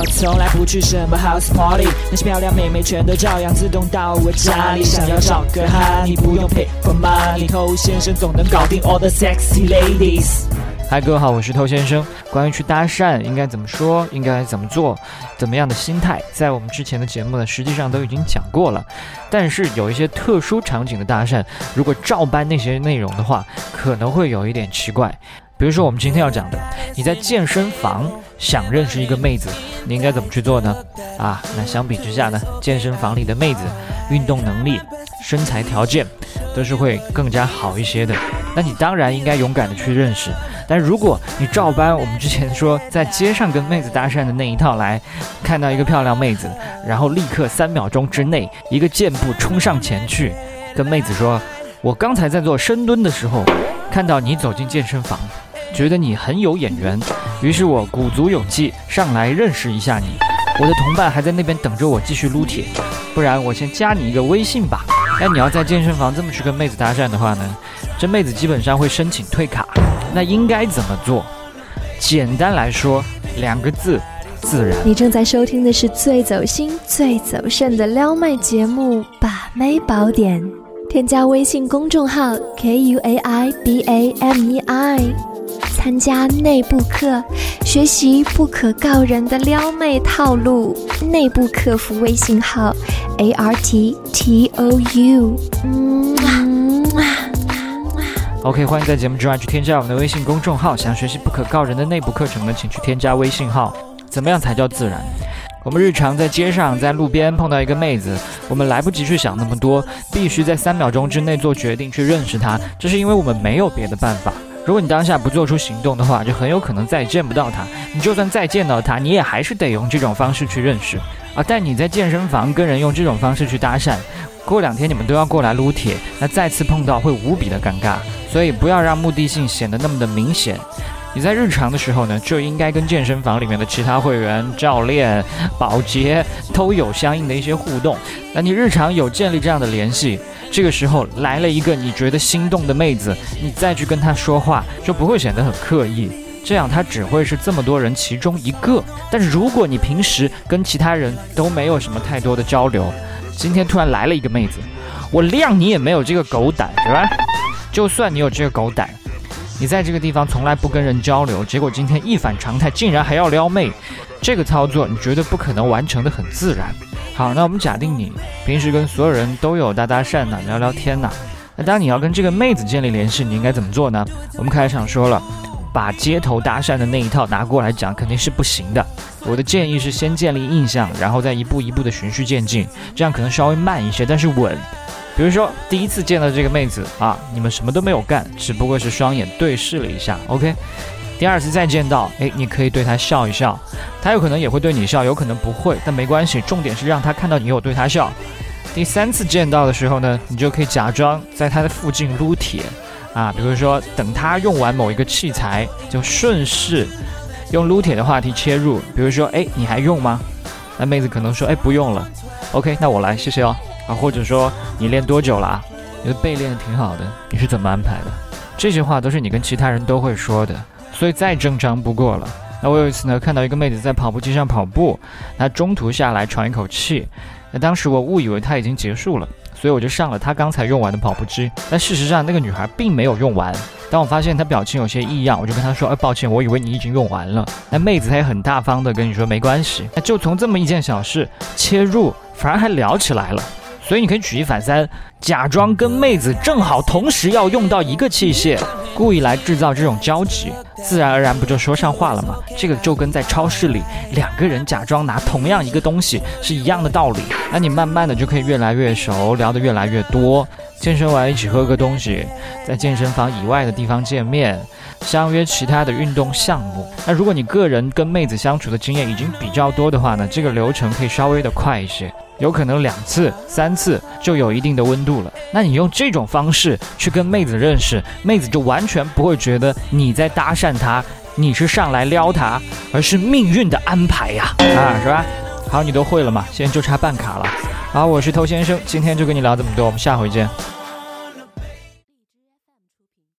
我从来不去什么 house party，那些漂亮妹妹全都照样自动到我家里。想要找个哈，你不用 pay for money，偷先生总能搞定 all the sexy ladies。嗨，各位好，我是偷先生。关于去搭讪应该怎么说，应该怎么做，怎么样的心态，在我们之前的节目呢，实际上都已经讲过了。但是有一些特殊场景的搭讪，如果照搬那些内容的话，可能会有一点奇怪。比如说我们今天要讲的，你在健身房想认识一个妹子，你应该怎么去做呢？啊，那相比之下呢，健身房里的妹子运动能力、身材条件都是会更加好一些的。那你当然应该勇敢的去认识。但如果你照搬我们之前说在街上跟妹子搭讪的那一套来，看到一个漂亮妹子，然后立刻三秒钟之内一个箭步冲上前去，跟妹子说：“我刚才在做深蹲的时候，看到你走进健身房，觉得你很有眼缘，于是我鼓足勇气上来认识一下你。我的同伴还在那边等着我继续撸铁，不然我先加你一个微信吧。那你要在健身房这么去跟妹子搭讪的话呢，这妹子基本上会申请退卡。”那应该怎么做？简单来说，两个字：自然。你正在收听的是最走心、最走肾的撩妹节目《把妹宝典》，添加微信公众号 k u a i b a m e i，参加内部课，学习不可告人的撩妹套路。内部客服微信号 a r t t o u。OK，欢迎在节目之外去添加我们的微信公众号。想学习不可告人的内部课程呢，请去添加微信号。怎么样才叫自然？我们日常在街上、在路边碰到一个妹子，我们来不及去想那么多，必须在三秒钟之内做决定去认识她。这是因为我们没有别的办法。如果你当下不做出行动的话，就很有可能再也见不到他。你就算再见到他，你也还是得用这种方式去认识啊。但你在健身房跟人用这种方式去搭讪，过两天你们都要过来撸铁，那再次碰到会无比的尴尬。所以不要让目的性显得那么的明显。你在日常的时候呢，就应该跟健身房里面的其他会员、教练、保洁都有相应的一些互动。那你日常有建立这样的联系，这个时候来了一个你觉得心动的妹子，你再去跟她说话，就不会显得很刻意。这样她只会是这么多人其中一个。但是如果你平时跟其他人都没有什么太多的交流，今天突然来了一个妹子，我谅你也没有这个狗胆，是吧？就算你有这个狗胆，你在这个地方从来不跟人交流，结果今天一反常态，竟然还要撩妹，这个操作你绝对不可能完成的很自然。好，那我们假定你平时跟所有人都有搭搭讪呢，聊聊天呢，那当你要跟这个妹子建立联系，你应该怎么做呢？我们开场说了，把街头搭讪的那一套拿过来讲肯定是不行的。我的建议是先建立印象，然后再一步一步的循序渐进，这样可能稍微慢一些，但是稳。比如说，第一次见到这个妹子啊，你们什么都没有干，只不过是双眼对视了一下，OK。第二次再见到，哎，你可以对她笑一笑，她有可能也会对你笑，有可能不会，但没关系，重点是让她看到你有对她笑。第三次见到的时候呢，你就可以假装在她的附近撸铁啊，比如说等她用完某一个器材，就顺势用撸铁的话题切入，比如说，哎，你还用吗？那妹子可能说，哎，不用了，OK，那我来，谢谢哦。啊，或者说你练多久了？你的背练得挺好的，你是怎么安排的？这些话都是你跟其他人都会说的，所以再正常不过了。那我有一次呢，看到一个妹子在跑步机上跑步，她中途下来喘一口气，那当时我误以为她已经结束了，所以我就上了她刚才用完的跑步机。但事实上，那个女孩并没有用完。当我发现她表情有些异样，我就跟她说：“哎，抱歉，我以为你已经用完了。”那妹子她也很大方的跟你说：“没关系。”那就从这么一件小事切入，反而还聊起来了。所以你可以举一反三，假装跟妹子正好同时要用到一个器械，故意来制造这种交集，自然而然不就说上话了吗？这个就跟在超市里两个人假装拿同样一个东西是一样的道理。那你慢慢的就可以越来越熟，聊得越来越多。健身完一起喝个东西，在健身房以外的地方见面，相约其他的运动项目。那如果你个人跟妹子相处的经验已经比较多的话呢，这个流程可以稍微的快一些。有可能两次、三次就有一定的温度了。那你用这种方式去跟妹子认识，妹子就完全不会觉得你在搭讪他，你是上来撩他，而是命运的安排呀，啊，是吧？好，你都会了嘛？现在就差办卡了。好，我是头先生，今天就跟你聊这么多，我们下回见。